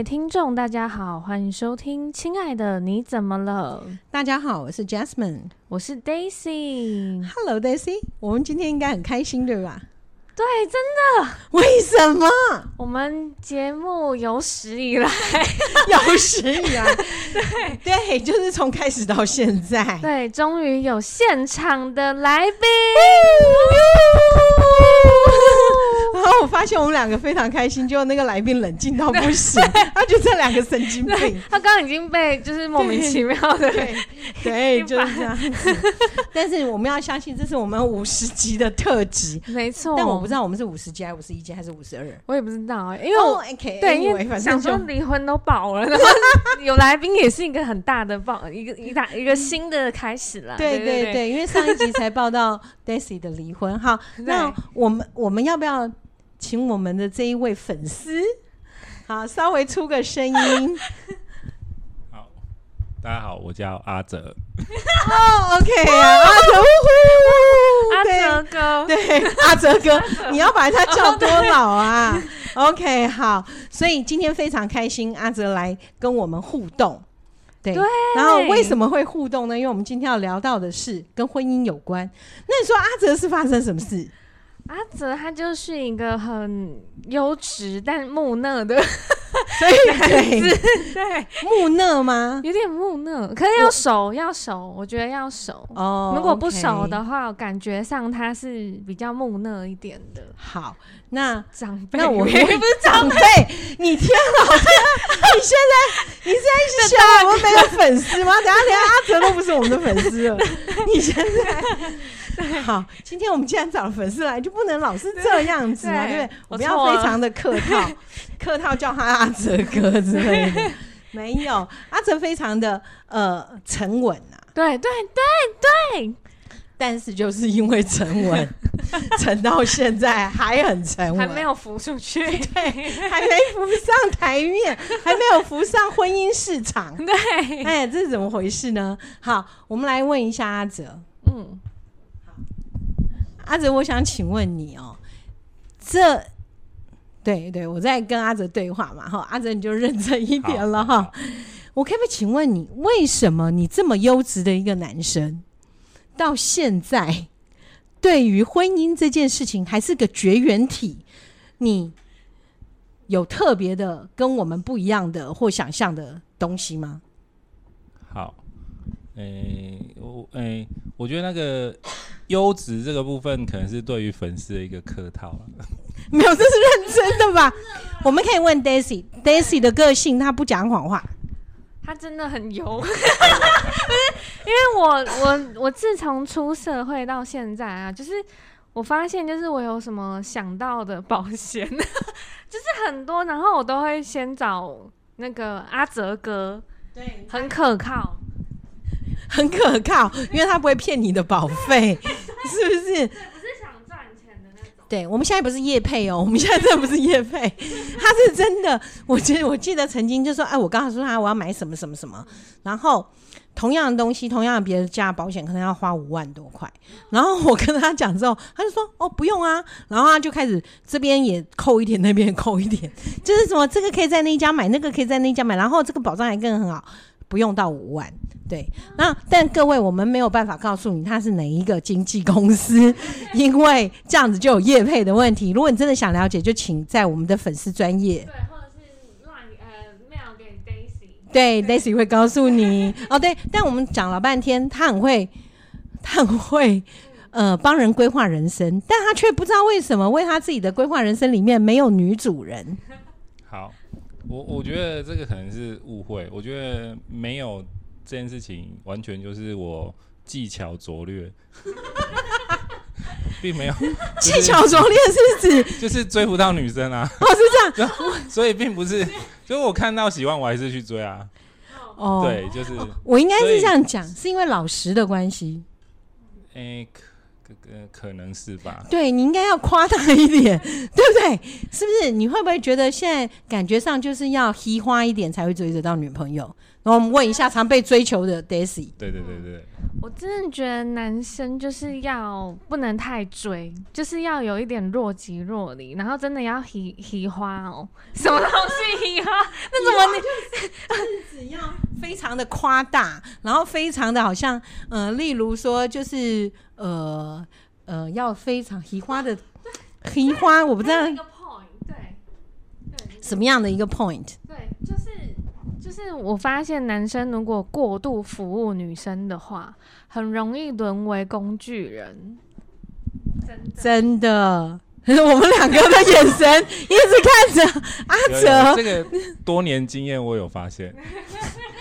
位听众，大家好，欢迎收听《亲爱的你怎么了》。大家好，我是 Jasmine，我是 Daisy。Hello Daisy，我们今天应该很开心，对吧？对，真的。为什么？我们节目有史以来，有史以来，对对，就是从开始到现在，对，终于有现场的来宾。然后我发现我们两个非常开心，就那个来宾冷静到不行，他就这两个神经病。他刚刚已经被就是莫名其妙的对，对，就是这样子。但是我们要相信，这是我们五十集的特辑，没错。但我不知道我们是五十集还是五十一集还是五十二，我也不知道，因为我、oh, 对因为想说离婚都爆了，然后有来宾也是一个很大的爆，一个一大一个新的开始了。对对对，对，对，因为上一集才报到 Daisy 的离婚。好，那我们我们要不要？请我们的这一位粉丝，好，稍微出个声音。好，大家好，我叫阿哲。哦，OK 啊，阿泽，阿泽哥，对，阿哲哥，你要把他叫多老啊？OK，好，所以今天非常开心，阿哲来跟我们互动。对，对，然后为什么会互动呢？因为我们今天要聊到的是跟婚姻有关。那你说阿哲是发生什么事？阿哲他就是一个很优质但木讷的，所以对对木讷吗？有点木讷，可是要熟要熟，我觉得要熟哦。如果不熟的话，我感觉上他是比较木讷一点的。好，那长辈，那我 们也不是长辈，你天老天，你现在你现在是 笑我们没有粉丝吗？等下连阿泽都不是我们的粉丝了，你现在。好，今天我们既然找了粉丝来，就不能老是这样子嘛，对，不对？我们要非常的客套，客套叫他阿哲哥之类的。没有，阿哲非常的呃沉稳啊。对对对对，但是就是因为沉稳，沉到现在还很沉稳，还没有浮出去，对，还没浮上台面，还没有浮上婚姻市场。对，哎，这是怎么回事呢？好，我们来问一下阿哲。嗯。阿泽，我想请问你哦，这对对，我在跟阿泽对话嘛，哈，阿泽你就认真一点了哈。我可不可以请问你，为什么你这么优质的一个男生，到现在对于婚姻这件事情还是个绝缘体？你有特别的跟我们不一样的或想象的东西吗？好。诶、欸，我诶、欸，我觉得那个 优质这个部分，可能是对于粉丝的一个客套了。没有，这是认真的吧？我们可以问 Daisy，Daisy 的个性，他不讲谎话，他真的很油。不是，因为我我我自从出社会到现在啊，就是我发现，就是我有什么想到的保险，就是很多，然后我都会先找那个阿泽哥，对，很可靠。很可靠，因为他不会骗你的保费，是不是？对，不是想赚钱的那种。对，我们现在不是业配哦，我们现在真的不是业配，他是真的。我记得我记得曾经就说，哎，我告诉他我要买什么什么什么，然后同样的东西，同样的别家保险可能要花五万多块，然后我跟他讲之后，他就说哦不用啊，然后他就开始这边也扣一点，那边也扣一点，就是什么这个可以在那一家买，那个可以在那一家买，然后这个保障还更很好。不用到五万，对。那但各位，我们没有办法告诉你他是哪一个经纪公司，因为这样子就有业配的问题。如果你真的想了解，就请在我们的粉丝专业，对，或者是乱呃 mail 给 Daisy，对，Daisy 会告诉你。哦，对。但我们讲了半天，他很会，他很会呃帮人规划人生，但他却不知道为什么为他自己的规划人生里面没有女主人。好。我我觉得这个可能是误会，我觉得没有这件事情，完全就是我技巧拙劣，并没有、就是、技巧拙劣是指 就是追不到女生啊，哦是这样，所以并不是，就是我看到喜欢我还是去追啊，哦对，就是、哦、我应该是这样讲，是因为老实的关系，诶。呃，可能是吧。对，你应该要夸大一点，对不对？是不是？你会不会觉得现在感觉上就是要嘻花一点才会追得到女朋友？然后我们问一下常被追求的 Daisy。对对对对。我真的觉得男生就是要不能太追，就是要有一点若即若离，然后真的要嘻嘻花哦，什么东西嘻花？那怎么你就是只要非常的夸大，然后非常的好像呃，例如说就是呃呃，要非常嘻花的 嘻花，我不知道一个 point，对对，什么样的一个 point？对，就是。就是我发现男生如果过度服务女生的话，很容易沦为工具人。真的，真的 我们两个的眼神一直看着阿哲。这个多年经验，我有发现。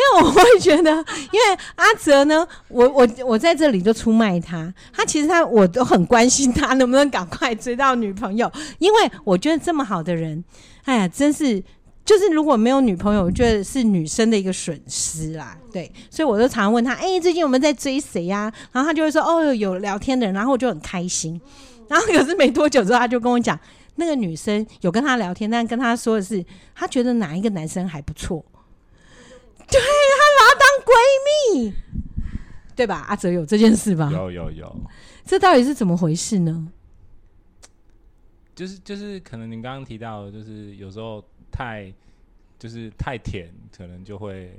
没有，我会觉得，因为阿泽呢，我我我在这里就出卖他。他其实他我都很关心他能不能赶快追到女朋友，因为我觉得这么好的人，哎呀，真是。就是如果没有女朋友，我觉得是女生的一个损失啦。对，所以我就常常问他，哎、最近我们在追谁呀？然后他就会说，哦，有聊天的人，然后我就很开心。然后可是没多久之后，他就跟我讲，那个女生有跟他聊天，但跟他说的是，他觉得哪一个男生还不错，对，他把她当闺蜜，对吧？阿哲有这件事吧？有有有，这到底是怎么回事呢？就是就是，可能您刚刚提到的，就是有时候。太就是太甜，可能就会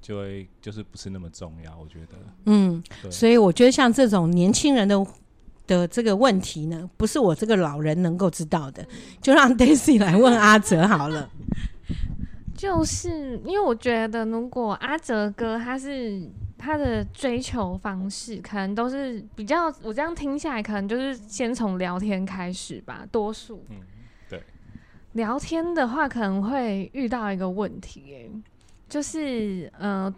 就会就是不是那么重要，我觉得。嗯，所以我觉得像这种年轻人的的这个问题呢，不是我这个老人能够知道的，就让 Daisy 来问阿哲好了。就是因为我觉得，如果阿哲哥他是他的追求方式，可能都是比较，我这样听下来，可能就是先从聊天开始吧，多数。嗯聊天的话，可能会遇到一个问题，欸，就是，呃，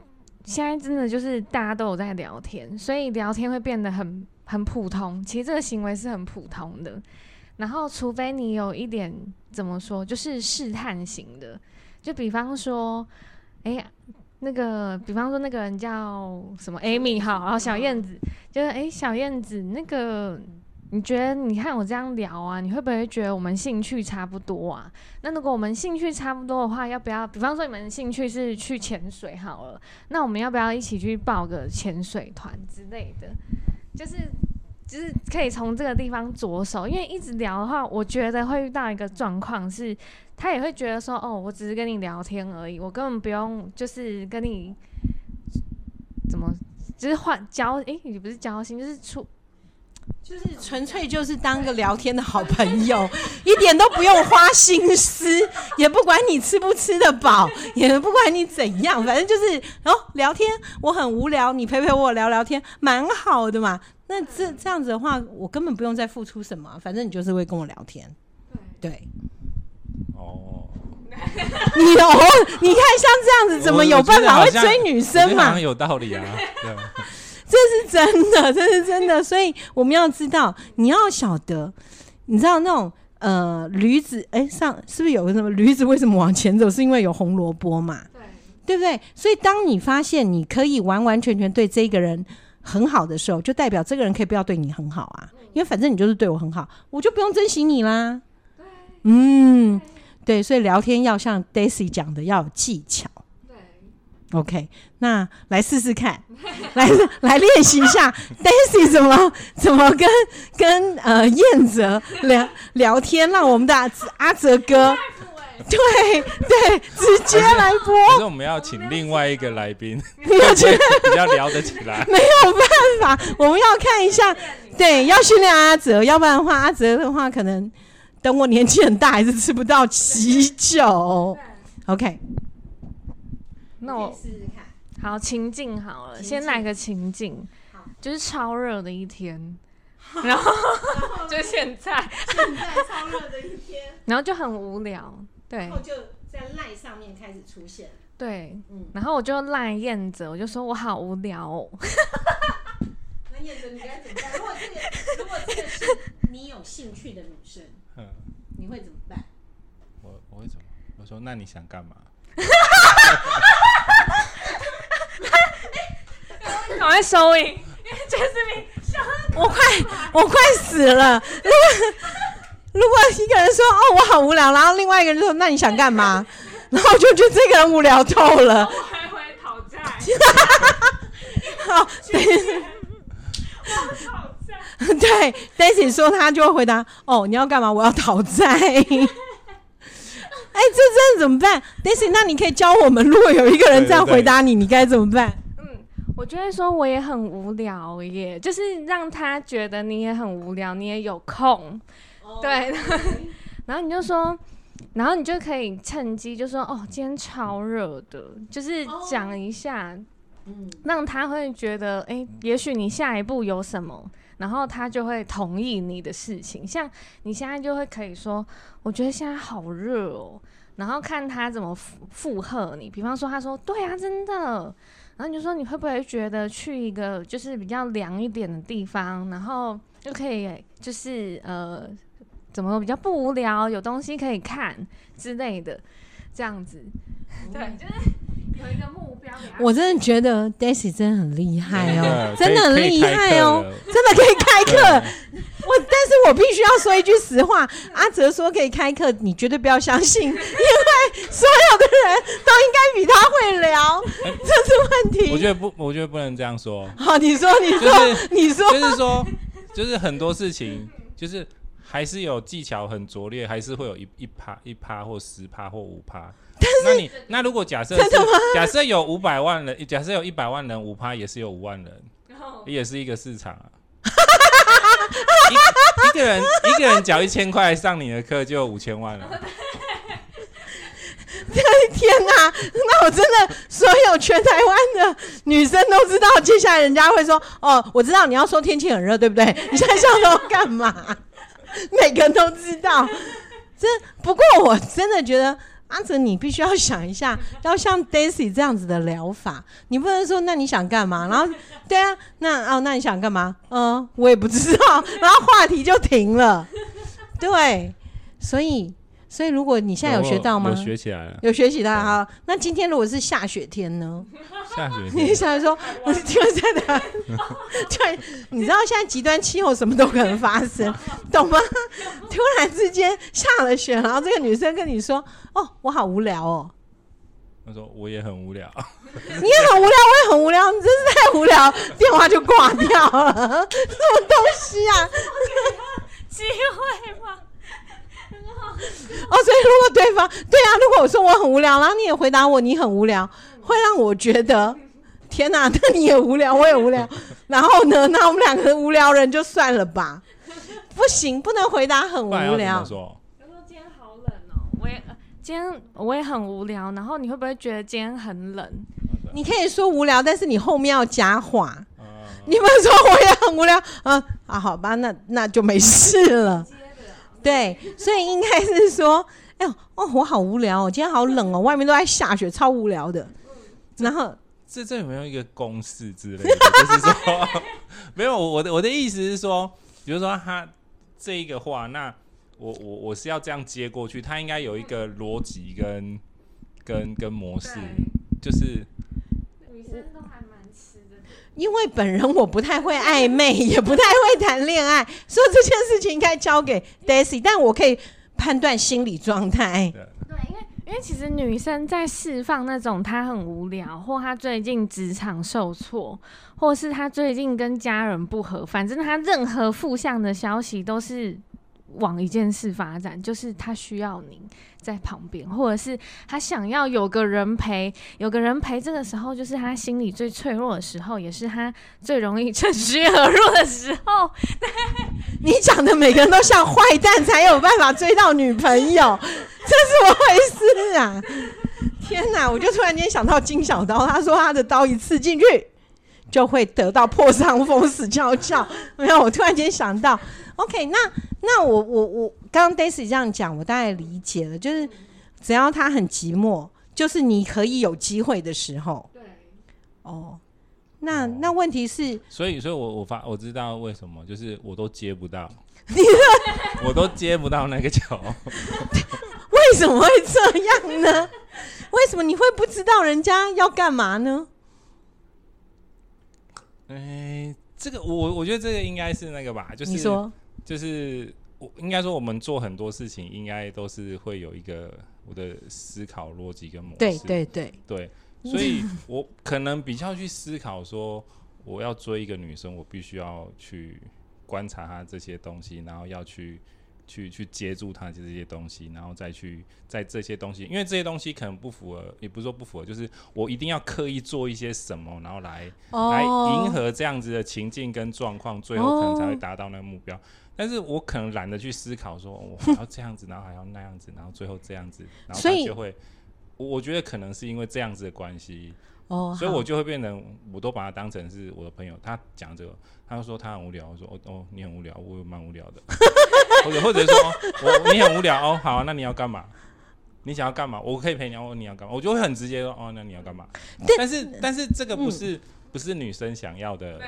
现在真的就是大家都有在聊天，所以聊天会变得很很普通。其实这个行为是很普通的，然后除非你有一点怎么说，就是试探型的，就比方说，哎呀，那个，比方说那个人叫什么 Amy 好，然后小燕子，就是哎，小燕子那个。你觉得你看我这样聊啊，你会不会觉得我们兴趣差不多啊？那如果我们兴趣差不多的话，要不要？比方说你们兴趣是去潜水好了，那我们要不要一起去报个潜水团之类的？就是就是可以从这个地方着手，因为一直聊的话，我觉得会遇到一个状况是，他也会觉得说，哦，我只是跟你聊天而已，我根本不用就是跟你怎么，就是换交，诶、欸，也不是交心，就是出。就是纯粹就是当个聊天的好朋友，一点都不用花心思，也不管你吃不吃得饱，也不管你怎样，反正就是然后聊天。我很无聊，你陪陪我聊聊天，蛮好的嘛。那这这样子的话，我根本不用再付出什么，反正你就是会跟我聊天。对，哦，你哦，你看像这样子，怎么有办法会追女生嘛？有道理啊。对。这是真的，这是真的，所以我们要知道，你要晓得，你知道那种呃驴子，哎，上是不是有个什么驴子为什么往前走？是因为有红萝卜嘛？对，对不对？所以当你发现你可以完完全全对这个人很好的时候，就代表这个人可以不要对你很好啊，因为反正你就是对我很好，我就不用珍惜你啦。对，嗯，对，所以聊天要像 Daisy 讲的，要有技巧。对 OK，那来试试看，来来练习一下，Daisy 怎么怎么跟跟呃燕泽聊聊天，让我们的阿阿泽哥，对对，直接来播。可是我们要请另外一个来宾，我觉得比较聊得起来。没有办法，我们要看一下，对，要训练阿泽，要不然的话，阿泽的话可能等我年纪很大，还是吃不到喜酒。OK。那我试试看，好情境好了，先来个情境，就是超热的一天，然后就现在，现在超热的一天，然后就很无聊，对，然后就在赖上面开始出现，对，然后我就赖燕子，我就说我好无聊哦。那燕子你该怎么办？如果这个兴趣的女生，嗯，你会怎么办？我我会怎么？我说那你想干嘛？赶快收音，因为 Jasmine 笑我快我快死了。如果如果一个人说哦我好无聊，然后另外一个人说那你想干嘛？然后我就觉得这个人无聊透了。我还会讨债。好，对，Daisy 说他就会回答哦你要干嘛？我要讨债。哎、欸，这这怎么办？Daisy，那你可以教我们，如果有一个人这样回答你，你该怎么办？嗯，我就会说我也很无聊耶，就是让他觉得你也很无聊，你也有空，哦、对。然后你就说，然后你就可以趁机就说，哦，今天超热的，就是讲一下，嗯，让他会觉得，哎、欸，也许你下一步有什么。然后他就会同意你的事情，像你现在就会可以说，我觉得现在好热哦，然后看他怎么附附和你。比方说，他说对啊，真的，然后你就说你会不会觉得去一个就是比较凉一点的地方，然后就可以就是呃，怎么比较不无聊，有东西可以看之类的，这样子，对，就是。有一个目标，我真的觉得 Daisy 真的很厉害哦，真的很厉害哦，真的可以开课。我，但是我必须要说一句实话，阿哲说可以开课，你绝对不要相信，因为所有的人都应该比他会聊，这是问题。我觉得不，我觉得不能这样说。好，你说，你说，就是、你说，就是说，就是很多事情，就是还是有技巧很拙劣，还是会有一一趴一趴或十趴或五趴。那你那如果假设假设有五百万人，假设有一百万人，五趴也是有五万人，也是一个市场啊。一一个人一个人缴一千块上你的课，就五千万了。天哪！那我真的所有全台湾的女生都知道，接下来人家会说：“哦，我知道你要说天气很热，对不对？”你现在想说干嘛？每个人都知道。这不过我真的觉得。阿哲，你必须要想一下，要像 Daisy 这样子的疗法，你不能说那你想干嘛？然后，对啊，那哦，那你想干嘛？嗯，我也不知道，然后话题就停了。对，所以。所以，如果你现在有学到吗？有学起来了，有学起来哈。那今天如果是下雪天呢？下雪天，你想说，我是听在的，对，你知道现在极端气候什么都可能发生，懂吗？突然之间下了雪，然后这个女生跟你说：“哦，我好无聊哦。”她说：“我也很无聊。”你也很无聊，我也很无聊，你真是太无聊，电话就挂掉了，什么东西啊？机会吗？哦，所以如果对方对啊，如果我说我很无聊，然后你也回答我你很无聊，会让我觉得天哪，那你也无聊，我也无聊，然后呢，那我们两个无聊人就算了吧，不行，不能回答很无聊。他说今天好冷哦，我也今天我也很无聊，然后你会不会觉得今天很冷？你可以说无聊，但是你后面要加话。你们说我也很无聊，嗯啊，好吧，那那就没事了。对，所以应该是说，哎呦，哦，我好无聊哦，今天好冷哦，外面都在下雪，超无聊的。然后这这有没有一个公式之类的？就是说，没有，我的我的意思是说，比如说他这一个话，那我我我是要这样接过去，他应该有一个逻辑跟跟跟模式，就是女生都还蛮。因为本人我不太会暧昧，也不太会谈恋爱，所以这件事情应该交给 Daisy，但我可以判断心理状态。对，因为因为其实女生在释放那种她很无聊，或她最近职场受挫，或是她最近跟家人不和，反正她任何负向的消息都是往一件事发展，就是他需要你。在旁边，或者是他想要有个人陪，有个人陪，这个时候就是他心里最脆弱的时候，也是他最容易 趁虚而入的时候。你讲的每个人都像坏蛋，才有办法追到女朋友，这是怎么回事啊？天哪！我就突然间想到金小刀，他说他的刀一刺进去就会得到破伤风，死翘翘。没有，我突然间想到，OK，那那我我我。刚刚 Daisy 这样讲，我大概理解了，就是只要他很寂寞，就是你可以有机会的时候。对，哦，那那问题是，所以，所以我我发我知道为什么，就是我都接不到，我都接不到那个球，为什么会这样呢？为什么你会不知道人家要干嘛呢？哎。这个我我觉得这个应该是那个吧，就是你说就是我应该说我们做很多事情应该都是会有一个我的思考逻辑跟模式，对对对对，所以我可能比较去思考说，我要追一个女生，我必须要去观察她这些东西，然后要去。去去接住她这些东西，然后再去在这些东西，因为这些东西可能不符合，也不是说不符合，就是我一定要刻意做一些什么，然后来、oh. 来迎合这样子的情境跟状况，最后可能才会达到那个目标。Oh. 但是我可能懒得去思考，说我还要这样子，然后还要那样子，然后最后这样子，然后他就会，我觉得可能是因为这样子的关系。哦，oh, 所以我就会变成，我都把他当成是我的朋友。他讲这个，他就说他很无聊。我说哦哦，你很无聊，我也蛮无聊的。或者或者说我你很无聊哦，好啊，那你要干嘛？你想要干嘛？我可以陪你。哦，你要干嘛？我就会很直接说哦，那你要干嘛？但是但是这个不是、嗯、不是女生想要的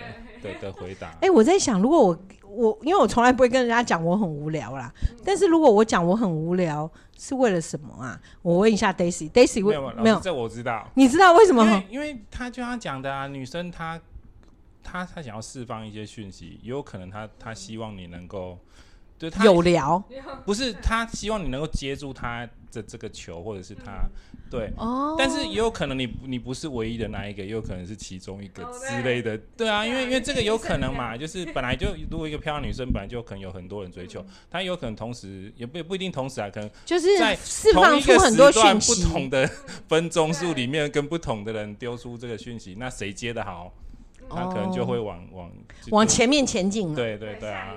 的的回答。哎、欸，我在想，如果我我因为我从来不会跟人家讲我很无聊啦，嗯、但是如果我讲我很无聊。是为了什么啊？我问一下 Daisy，Daisy 为没有？这我知道。你知道为什么？因为，因为他就像讲的啊，女生她她她想要释放一些讯息，也有可能她她希望你能够。对他有聊，不是他希望你能够接住他的这个球，或者是他对，哦，但是也有可能你你不是唯一的那一个，也有可能是其中一个之类的，对啊，因为因为这个有可能嘛，就是本来就如果一个漂亮女生本来就可能有很多人追求，她有可能同时也不也不一定同时啊，可能就是在释放出很多讯息，不同的分钟数里面跟不同的人丢出这个讯息，那谁接的好，他可能就会往往往前面前进，对对对啊。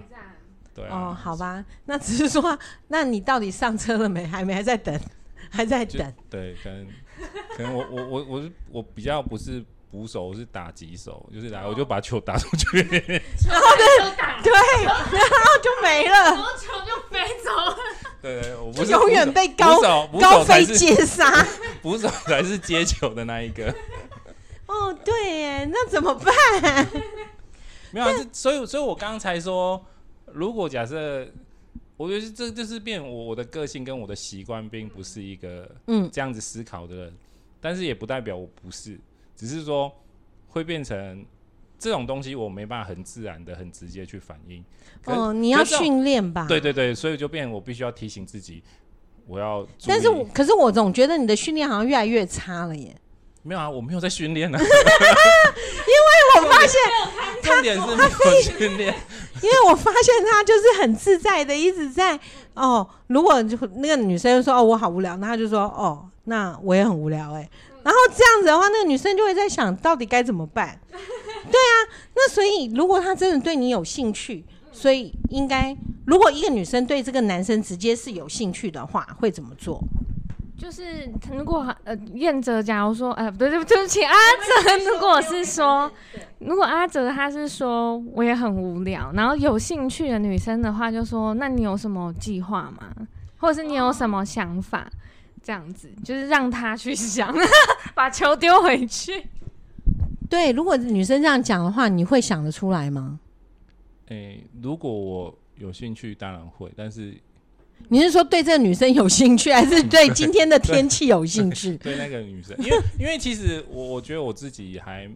哦，好吧，那只是说，那你到底上车了没？还没，还在等，还在等。对，可能可能我我我我是我比较不是捕手，我是打击手，就是来我就把球打出去，然后就打，对，然后就没了，然后球就飞走了。对对，我不是永远被高高飞接杀，捕手才是接球的那一个。哦，对耶，那怎么办？没有啊，所以所以我刚才说。如果假设，我觉得这就是变我我的个性跟我的习惯，并不是一个嗯这样子思考的人，嗯、但是也不代表我不是，只是说会变成这种东西，我没办法很自然的、很直接去反应。哦，你要训练吧？对对对，所以就变我必须要提醒自己，我要。但是，可是我总觉得你的训练好像越来越差了耶。没有啊，我没有在训练啊。因为我发现他 重点是没有训练。因为我发现他就是很自在的，一直在哦。如果就那个女生说哦，我好无聊，那他就说哦，那我也很无聊哎。然后这样子的话，那个女生就会在想到底该怎么办？对啊，那所以如果他真的对你有兴趣，所以应该如果一个女生对这个男生直接是有兴趣的话，会怎么做？就是如果呃，燕哲，假如说，呃，不对，对不起，阿哲，如果是说，如果阿哲他是说我也很无聊，然后有兴趣的女生的话，就说那你有什么计划吗？或者是你有什么想法？这样子就是让他去想，把球丢回去。对，如果女生这样讲的话，你会想得出来吗？诶、欸，如果我有兴趣，当然会，但是。你是说对这个女生有兴趣，还是对今天的天气有兴趣？对，那个女生，因为因为其实我我觉得我自己还，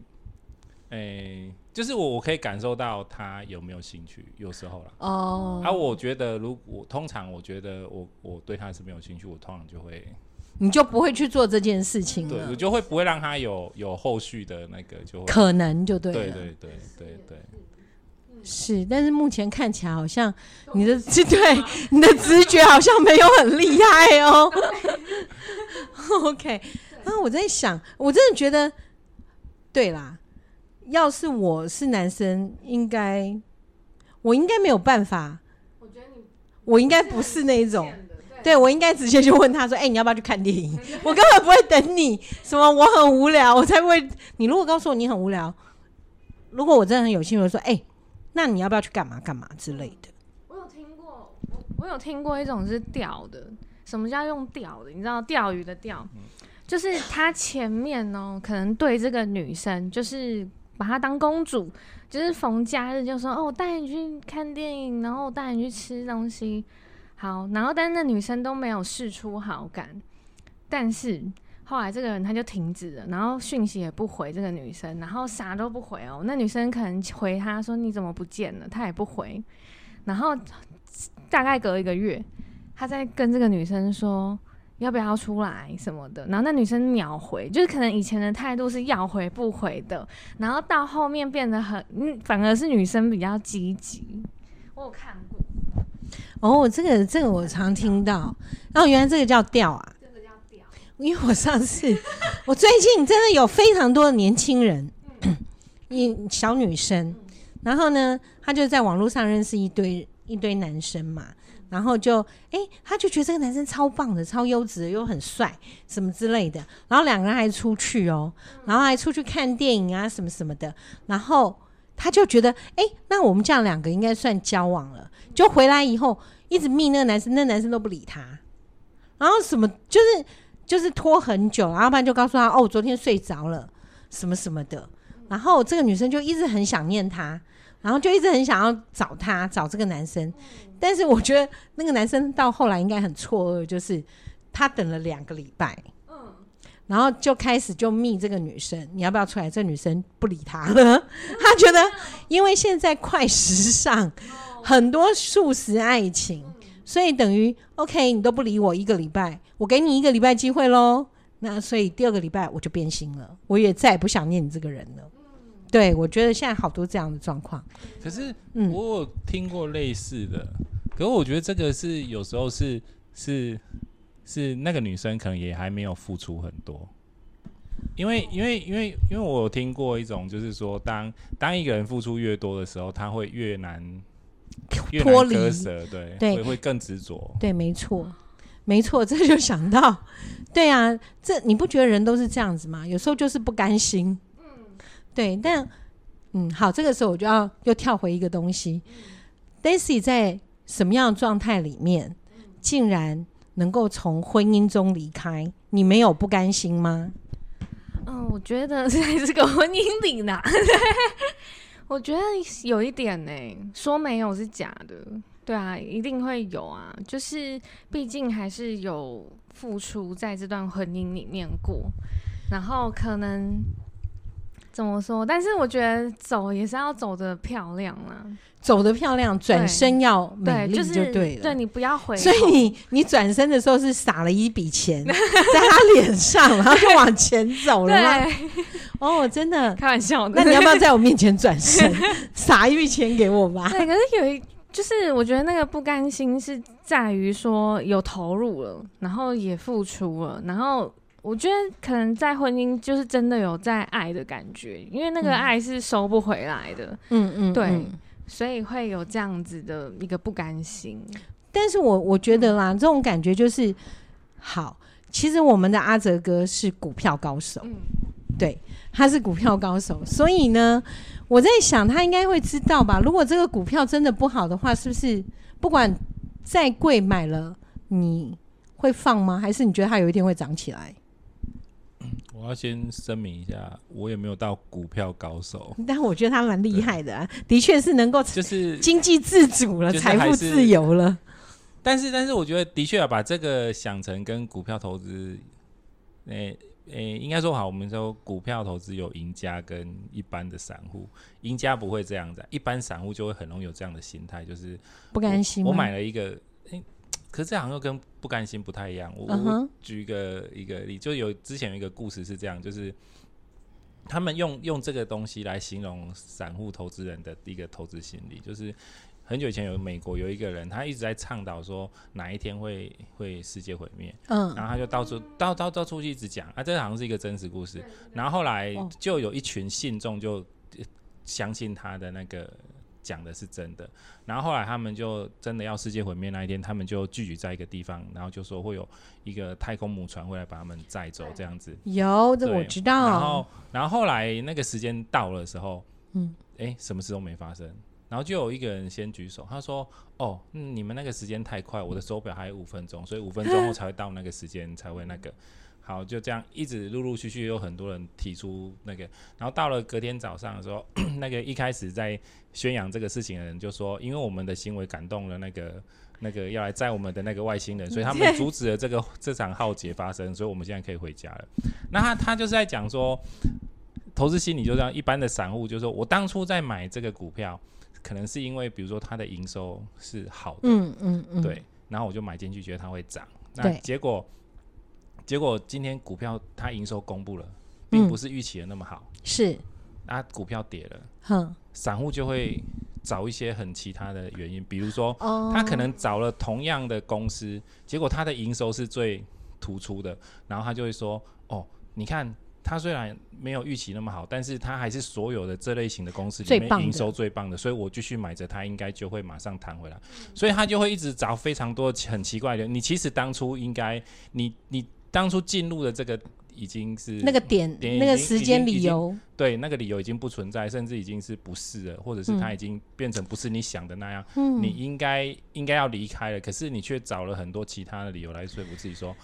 诶、欸，就是我我可以感受到她有没有兴趣，有时候啦。哦。啊，我觉得如果通常我觉得我我对她是没有兴趣，我通常就会，你就不会去做这件事情了。对，我就会不会让她有有后续的那个就会可能就对了。对对对对对。是，但是目前看起来好像你的对你的直觉好像没有很厉害哦。OK，然后我在想，我真的觉得，对啦，要是我是男生，应该我应该没有办法。我觉得你，我应该不是那一种，对，我应该直接就问他说：“哎，你要不要去看电影？”我根本不会等你，什么我很无聊，我才不会。你如果告诉我你很无聊，如果我真的很有兴趣，我说：“哎。”那你要不要去干嘛干嘛之类的？我有听过，我我有听过一种是钓的，什么叫用钓的？你知道钓鱼的钓，就是他前面呢，可能对这个女生就是把她当公主，就是逢假日就说哦，我带你去看电影，然后我带你去吃东西，好，然后但是那女生都没有试出好感，但是后来这个人他就停止了，然后讯息也不回这个女生，然后啥都不回。哦。那女生可能回。他说你怎么不见了，他也不回。然后大概隔一个月，他在跟这个女生说要不要出来什么的，然后那女生秒回，就是可能以前的态度是要回。不回。的，然后到后面变得很，反而是女生比较积极。我有看过。哦，这个这个我常听到，然后原来这个叫钓啊，因为我上次，我最近真的有非常多的年轻人，一、小女生，然后呢，她就在网络上认识一堆一堆男生嘛，然后就哎，她就觉得这个男生超棒的，超优质的，又很帅，什么之类的，然后两个人还出去哦，然后还出去看电影啊，什么什么的，然后她就觉得，哎，那我们这样两个应该算交往了，就回来以后。一直密那个男生，那男生都不理他，然后什么就是就是拖很久，然后不然就告诉他哦，我昨天睡着了，什么什么的，然后这个女生就一直很想念他，然后就一直很想要找他找这个男生，但是我觉得那个男生到后来应该很错愕，就是他等了两个礼拜，嗯然后就开始就密这个女生，你要不要出来？这女生不理他了，他觉得因为现在快时尚。很多素食爱情，所以等于 OK，你都不理我一个礼拜，我给你一个礼拜机会喽。那所以第二个礼拜我就变心了，我也再也不想念你这个人了。对，我觉得现在好多这样的状况。可是，我有听过类似的，嗯、可是我觉得这个是有时候是是是那个女生可能也还没有付出很多，因为因为因为因为我有听过一种，就是说当当一个人付出越多的时候，他会越难。脱离，对对，会会更执着，对，没错，没错，这就想到，对啊，这你不觉得人都是这样子吗？有时候就是不甘心，嗯，对，但嗯，好，这个时候我就要又跳回一个东西，嗯，Daisy 在什么样的状态里面，竟然能够从婚姻中离开？你没有不甘心吗？嗯，我觉得在这个婚姻里呢。我觉得有一点呢、欸，说没有是假的，对啊，一定会有啊，就是毕竟还是有付出在这段婚姻里面过，然后可能怎么说？但是我觉得走也是要走的漂亮啊，走的漂亮，转身要美丽就对了，对，就是、对你不要回，所以你你转身的时候是撒了一笔钱 在他脸上，然后就往前走了吗？对哦，真的开玩笑。那你要不要在我面前转身，撒一笔钱给我吧？对，可是有一，就是我觉得那个不甘心是在于说有投入了，然后也付出了，然后我觉得可能在婚姻就是真的有在爱的感觉，因为那个爱是收不回来的。嗯嗯，对嗯，所以会有这样子的一个不甘心。但是我我觉得啦，嗯、这种感觉就是好。其实我们的阿泽哥是股票高手，嗯，对。他是股票高手，所以呢，我在想他应该会知道吧？如果这个股票真的不好的话，是不是不管再贵买了，你会放吗？还是你觉得它有一天会涨起来？我要先声明一下，我也没有到股票高手，但我觉得他蛮厉害的啊，的确是能够就是经济自主了，财富自由了。但是，但是我觉得的确要把这个想成跟股票投资，诶。诶、欸，应该说好，我们说股票投资有赢家跟一般的散户，赢家不会这样子，一般散户就会很容易有这样的心态，就是不甘心。我买了一个，诶、欸，可是这好像又跟不甘心不太一样。我，uh -huh. 我举一个一个例，就有之前有一个故事是这样，就是他们用用这个东西来形容散户投资人的一个投资心理，就是。很久以前有美国有一个人，他一直在倡导说哪一天会会世界毁灭，嗯，然后他就到处到到到处去一直讲啊，这好像是一个真实故事。然后后来就有一群信众就相信他的那个讲的是真的，然后后来他们就真的要世界毁灭那一天，他们就聚集在一个地方，然后就说会有一个太空母船会来把他们载走这样子。有，这我知道。然后然后后来那个时间到了的时候，嗯，哎，什么事都没发生。然后就有一个人先举手，他说：“哦，嗯、你们那个时间太快，我的手表还有五分钟，所以五分钟后才会到那个时间才会那个。”好，就这样一直陆陆续续有很多人提出那个，然后到了隔天早上的时候，那个一开始在宣扬这个事情的人就说，因为我们的行为感动了那个那个要来载我们的那个外星人，所以他们阻止了这个这场浩劫发生，所以我们现在可以回家了。那他他就是在讲说，投资心理就这样，一般的散户就是说我当初在买这个股票，可能是因为比如说它的营收是好的，嗯嗯嗯，对，然后我就买进去，觉得它会涨，那结果。结果今天股票它营收公布了，并不是预期的那么好，嗯、是，那股票跌了，哼，散户就会找一些很其他的原因，比如说，哦、他可能找了同样的公司，结果他的营收是最突出的，然后他就会说，哦，你看。它虽然没有预期那么好，但是它还是所有的这类型的公司里面营收最棒的，所以我继续买着它，应该就会马上弹回来，所以他就会一直找非常多很奇怪的。你其实当初应该，你你当初进入的这个。已经是那个点，点那个时间理由，对，那个理由已经不存在，甚至已经是不是了，或者是他已经变成不是你想的那样。嗯，你应该应该要离开了，可是你却找了很多其他的理由来说服自己说，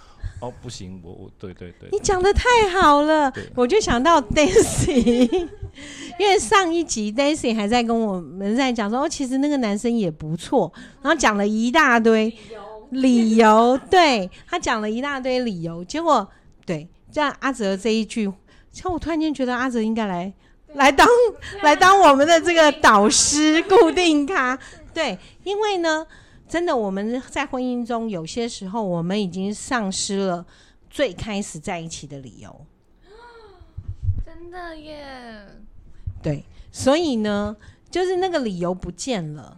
哦，不行，我我对对对，你讲的太好了，我就想到 Daisy，因为上一集 Daisy 还在跟我们在讲说，哦，其实那个男生也不错，然后讲了一大堆理由，对，他讲了一大堆理由，结果对。像阿泽这一句，像我突然间觉得阿泽应该来来当来当我们的这个导师，固定咖。对，因为呢，真的我们在婚姻中有些时候，我们已经丧失了最开始在一起的理由。真的耶。对，所以呢，就是那个理由不见了。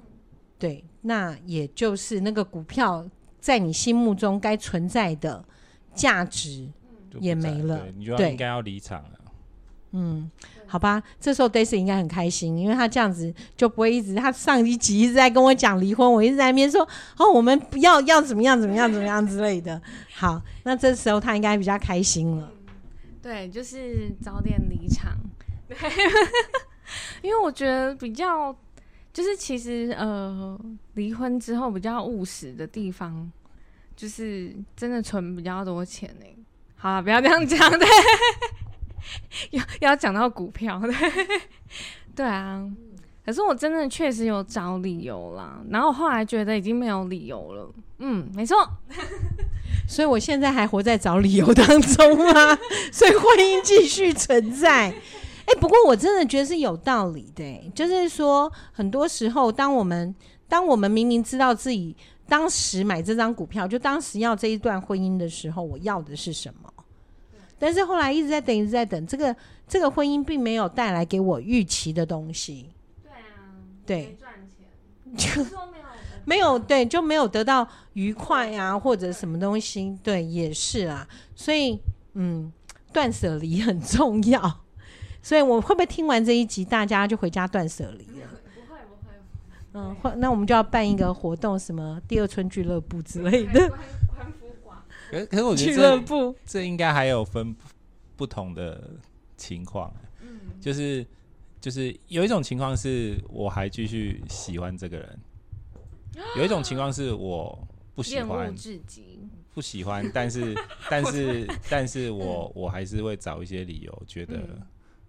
对，那也就是那个股票在你心目中该存在的价值。也没了，你就要应该要离场了。嗯，好吧，这时候 Daisy 应该很开心，因为他这样子就不会一直，他上一集一直在跟我讲离婚，我一直在那边说，哦，我们不要要怎么样怎么样怎么样之类的。好，那这时候他应该比较开心了。对，就是早点离场。对，因为我觉得比较，就是其实呃，离婚之后比较务实的地方，就是真的存比较多钱呢、欸。好了，不要这样讲，对，要要讲到股票，对，对啊。可是我真的确实有找理由啦，然后后来觉得已经没有理由了。嗯，没错。所以我现在还活在找理由当中啊，所以婚姻继续存在。哎、不过我真的觉得是有道理的、就是说，很多时候，当我们当我们明明知道自己当时买这张股票，就当时要这一段婚姻的时候，我要的是什么？但是后来一直在等，一直在等，这个这个婚姻并没有带来给我预期的东西。对啊，对，赚钱就没有没有对，就没有得到愉快啊，或者什么东西，对，也是啊。所以嗯，断舍离很重要。所以我会不会听完这一集，大家就回家断舍离了？不会不会。嗯，那我们就要办一个活动，什么第二春俱乐部之类的。可可是我觉得这这应该还有分不同的情况，嗯，就是就是有一种情况是我还继续喜欢这个人，有一种情况是我不喜欢，不喜欢，但是 但是但是我我还是会找一些理由，觉得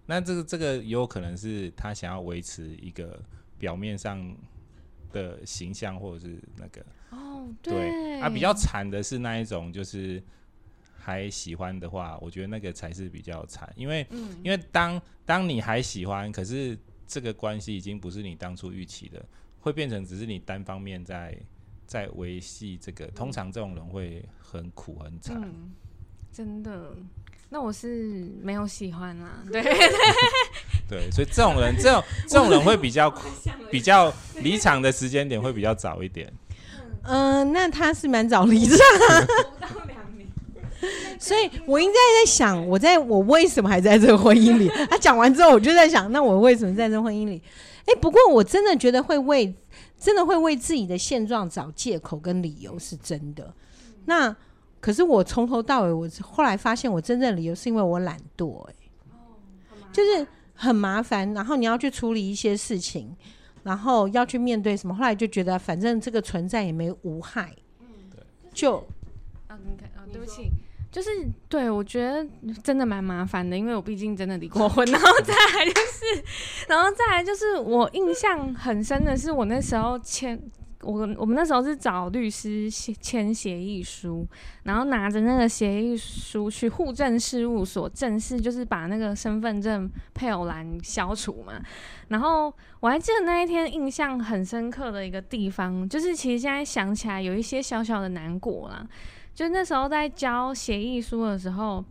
那这个这个也有可能是他想要维持一个表面上的形象，或者是那个。哦，对，对啊，比较惨的是那一种，就是还喜欢的话，我觉得那个才是比较惨，因为，嗯、因为当当你还喜欢，可是这个关系已经不是你当初预期的，会变成只是你单方面在在维系这个，通常这种人会很苦很惨、嗯，真的。那我是没有喜欢啦，对。对，所以这种人，这种这种人会比较 比较离场的时间点会比较早一点。嗯、那他是蛮早离的，不到两年，所以我应该在想，我在我为什么还在这个婚姻里？他讲完之后，我就在想，那我为什么在这婚姻里？哎、不过我真的觉得会为真的会为自己的现状找借口跟理由，是真的。那可是我从头到尾，我后来发现，我真正的理由是因为我懒惰、欸，哎，就是很麻烦，然后你要去处理一些事情。然后要去面对什么？后来就觉得反正这个存在也没无害，嗯，对，就啊，你看啊，对不起，就是对我觉得真的蛮麻烦的，因为我毕竟真的离过婚，然后再来就是，然后再来就是我印象很深的是我那时候签。我我们那时候是找律师签协议书，然后拿着那个协议书去户政事务所正式就是把那个身份证配偶栏消除嘛。然后我还记得那一天印象很深刻的一个地方，就是其实现在想起来有一些小小的难过啦。就那时候在交协议书的时候。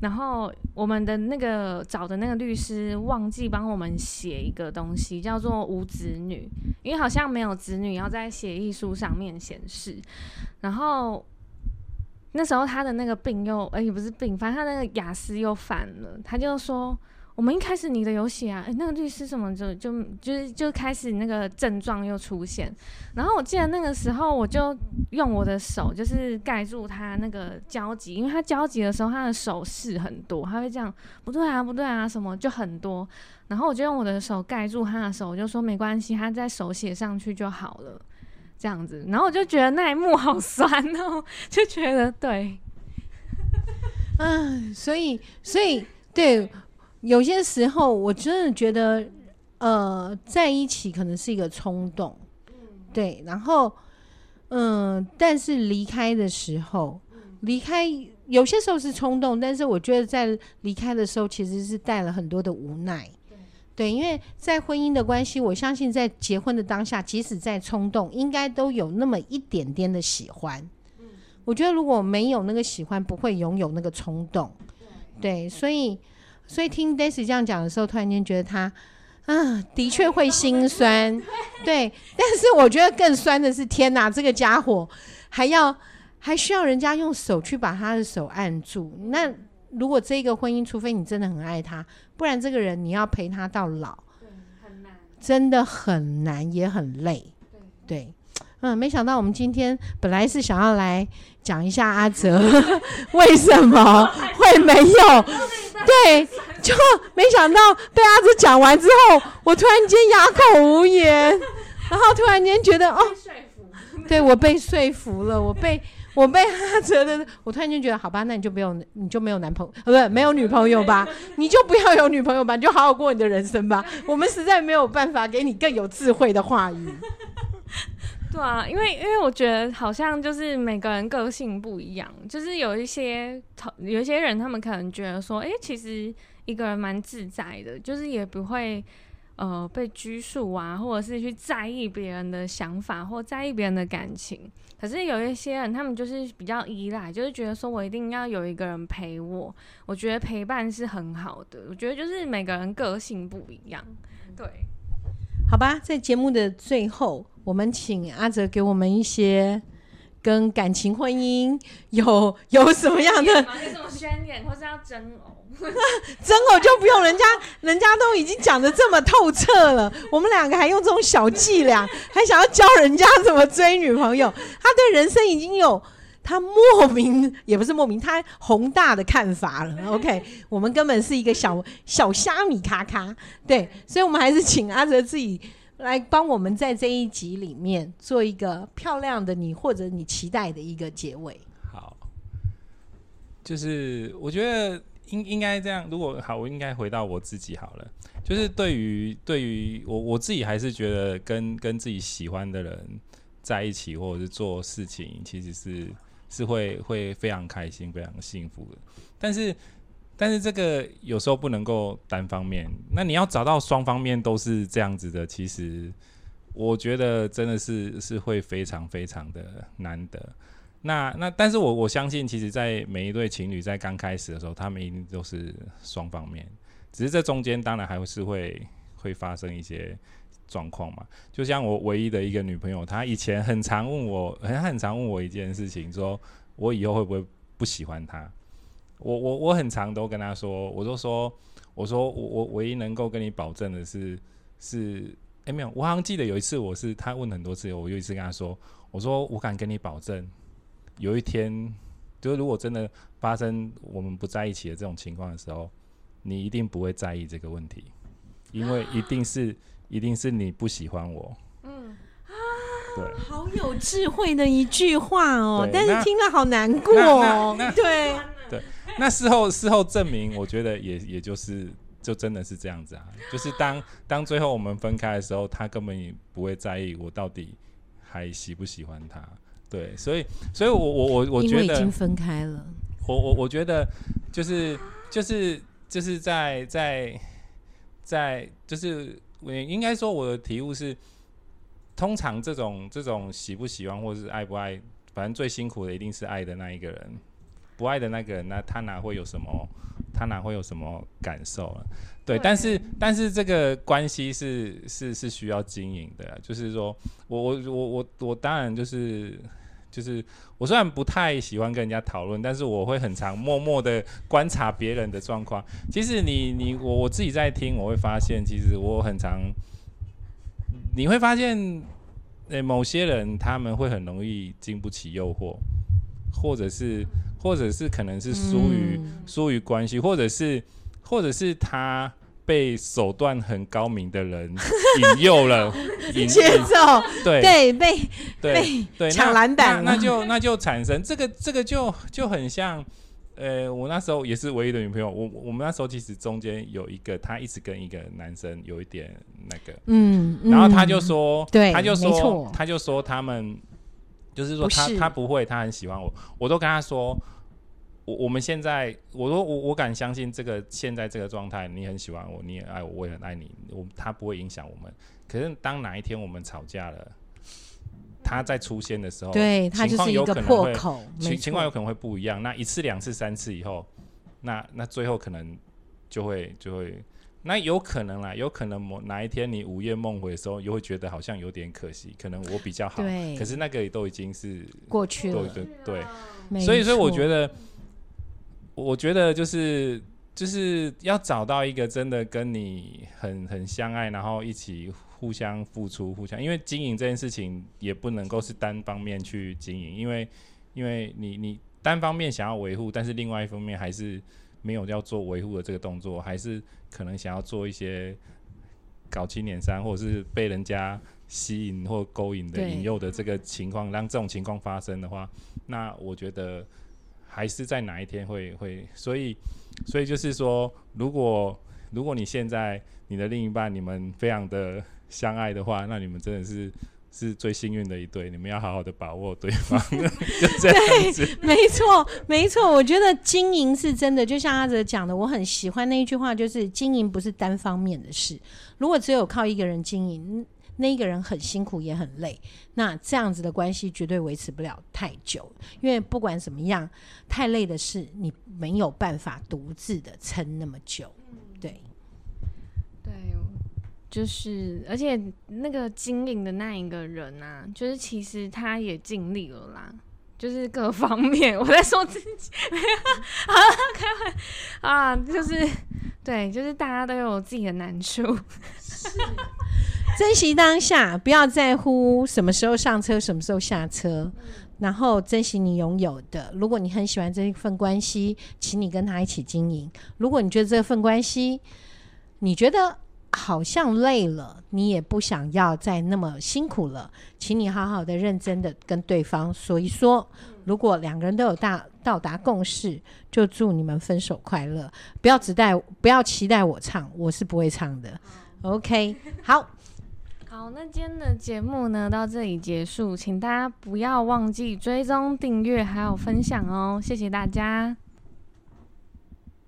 然后我们的那个找的那个律师忘记帮我们写一个东西，叫做无子女，因为好像没有子女要在协议书上面显示。然后那时候他的那个病又，哎，也不是病，反正他那个雅思又犯了，他就说。我们一开始你的有写啊，诶，那个律师什么就就就是就开始那个症状又出现，然后我记得那个时候我就用我的手就是盖住他那个焦急，因为他焦急的时候他的手势很多，他会这样不对啊不对啊什么就很多，然后我就用我的手盖住他的手，我就说没关系，他在手写上去就好了，这样子，然后我就觉得那一幕好酸哦，就觉得对，嗯，所以所以对。有些时候，我真的觉得，呃，在一起可能是一个冲动，对。然后，嗯、呃，但是离开的时候，离开有些时候是冲动，但是我觉得在离开的时候，其实是带了很多的无奈，对。因为在婚姻的关系，我相信在结婚的当下，即使在冲动，应该都有那么一点点的喜欢。我觉得如果没有那个喜欢，不会拥有那个冲动，对。所以。所以听 Daisy 这样讲的时候，突然间觉得他，啊，的确会心酸，对。但是我觉得更酸的是，天哪，这个家伙还要还需要人家用手去把他的手按住。那如果这个婚姻，除非你真的很爱他，不然这个人你要陪他到老，很难，真的很难，也很累，对。嗯，没想到我们今天本来是想要来讲一下阿哲 为什么会没有，对，就没想到被阿哲讲完之后，我突然间哑口无言，然后突然间觉得哦，对我被说服了，我被我被阿哲的，我突然间觉得好吧，那你就没有，你就没有男朋友，呃，不是没有女朋友吧？你就不要有女朋友吧，你就好好过你的人生吧。我们实在没有办法给你更有智慧的话语。对啊，因为因为我觉得好像就是每个人个性不一样，就是有一些有一些人，他们可能觉得说，哎，其实一个人蛮自在的，就是也不会呃被拘束啊，或者是去在意别人的想法或在意别人的感情。可是有一些人，他们就是比较依赖，就是觉得说我一定要有一个人陪我。我觉得陪伴是很好的，我觉得就是每个人个性不一样，对。好吧，在节目的最后，我们请阿泽给我们一些跟感情、婚姻 有有什么样的？有什么宣言，或是要争偶？争偶就不用，人家人家都已经讲的这么透彻了，我们两个还用这种小伎俩，还想要教人家怎么追女朋友？他对人生已经有。他莫名也不是莫名，他宏大的看法了。OK，我们根本是一个小小虾米咔咔，对，所以我们还是请阿哲自己来帮我们在这一集里面做一个漂亮的你或者你期待的一个结尾。好，就是我觉得应应该这样。如果好，我应该回到我自己好了。就是对于对于我我自己，还是觉得跟跟自己喜欢的人在一起，或者是做事情，其实是。是会会非常开心、非常幸福的，但是但是这个有时候不能够单方面，那你要找到双方面都是这样子的，其实我觉得真的是是会非常非常的难得。那那但是我我相信，其实，在每一对情侣在刚开始的时候，他们一定都是双方面，只是这中间当然还是会会发生一些。状况嘛，就像我唯一的一个女朋友，她以前很常问我，很很常问我一件事情，说我以后会不会不喜欢她？我我我很常都跟她说，我就说，我说我我唯一能够跟你保证的是，是，哎、没有，我好像记得有一次我是她问很多次，我有一次跟她说，我说我敢跟你保证，有一天，就是如果真的发生我们不在一起的这种情况的时候，你一定不会在意这个问题，因为一定是。一定是你不喜欢我，嗯。啊，对，好有智慧的一句话哦，但是听了好难过哦，对，对，那事后事后证明，我觉得也也就是就真的是这样子啊，就是当当最后我们分开的时候，他根本也不会在意我到底还喜不喜欢他。对，所以所以我我我我觉得已经分开了，我我我觉得就是就是就是在在在就是我应该说我的体悟是，通常这种这种喜不喜欢或是爱不爱，反正最辛苦的一定是爱的那一个人，不爱的那个人，那他哪会有什么，他哪会有什么感受啊？对，对但是但是这个关系是是是需要经营的，就是说我我我我我当然就是。就是我虽然不太喜欢跟人家讨论，但是我会很常默默的观察别人的状况。其实你你我我自己在听，我会发现，其实我很常，你会发现，诶、欸，某些人他们会很容易经不起诱惑，或者是或者是可能是疏于疏于关系，或者是或者是他。被手段很高明的人 引诱了，引节奏，对。对，被对对抢篮板，那就那就产生这个这个就就很像，呃，我那时候也是唯一的女朋友，我我们那时候其实中间有一个，她一直跟一个男生有一点那个，嗯，然后他就说，对，他就说，他就说他们就是说他他不会，他很喜欢我，我都跟他说。我我们现在，我说我我敢相信这个现在这个状态，你很喜欢我，你也爱我，我也很爱你，我他不会影响我们。可是当哪一天我们吵架了，他再出现的时候，对，他就是一个破口，情情况有可能会不一样。那一次、两次、三次以后，那那最后可能就会就会，那有可能啦，有可能某哪一天你午夜梦回的时候，又会觉得好像有点可惜，可能我比较好，对，可是那个也都已经是过去了，对对对，所以所以我觉得。我觉得就是就是要找到一个真的跟你很很相爱，然后一起互相付出、互相，因为经营这件事情也不能够是单方面去经营，因为因为你你单方面想要维护，但是另外一方面还是没有要做维护的这个动作，还是可能想要做一些搞七年三，或者是被人家吸引或勾引的引诱的这个情况，让这种情况发生的话，那我觉得。还是在哪一天会会，所以所以就是说，如果如果你现在你的另一半你们非常的相爱的话，那你们真的是是最幸运的一对，你们要好好的把握对方。就这样子。对，没错没错，我觉得经营是真的，就像阿泽讲的，我很喜欢那一句话，就是经营不是单方面的事，如果只有靠一个人经营。那一个人很辛苦也很累，那这样子的关系绝对维持不了太久，因为不管怎么样，太累的事你没有办法独自的撑那么久。对，对，就是而且那个经营的那一个人啊，就是其实他也尽力了啦，就是各方面我在说自己，没有啊，开玩啊，就是对，就是大家都有自己的难处。是。珍惜当下，不要在乎什么时候上车，什么时候下车，然后珍惜你拥有的。如果你很喜欢这一份关系，请你跟他一起经营。如果你觉得这份关系，你觉得好像累了，你也不想要再那么辛苦了，请你好好的、认真的跟对方说一说。如果两个人都有大到达共识，就祝你们分手快乐。不要只待，不要期待我唱，我是不会唱的。OK，好。好，那今天的节目呢，到这里结束，请大家不要忘记追踪、订阅还有分享哦，谢谢大家。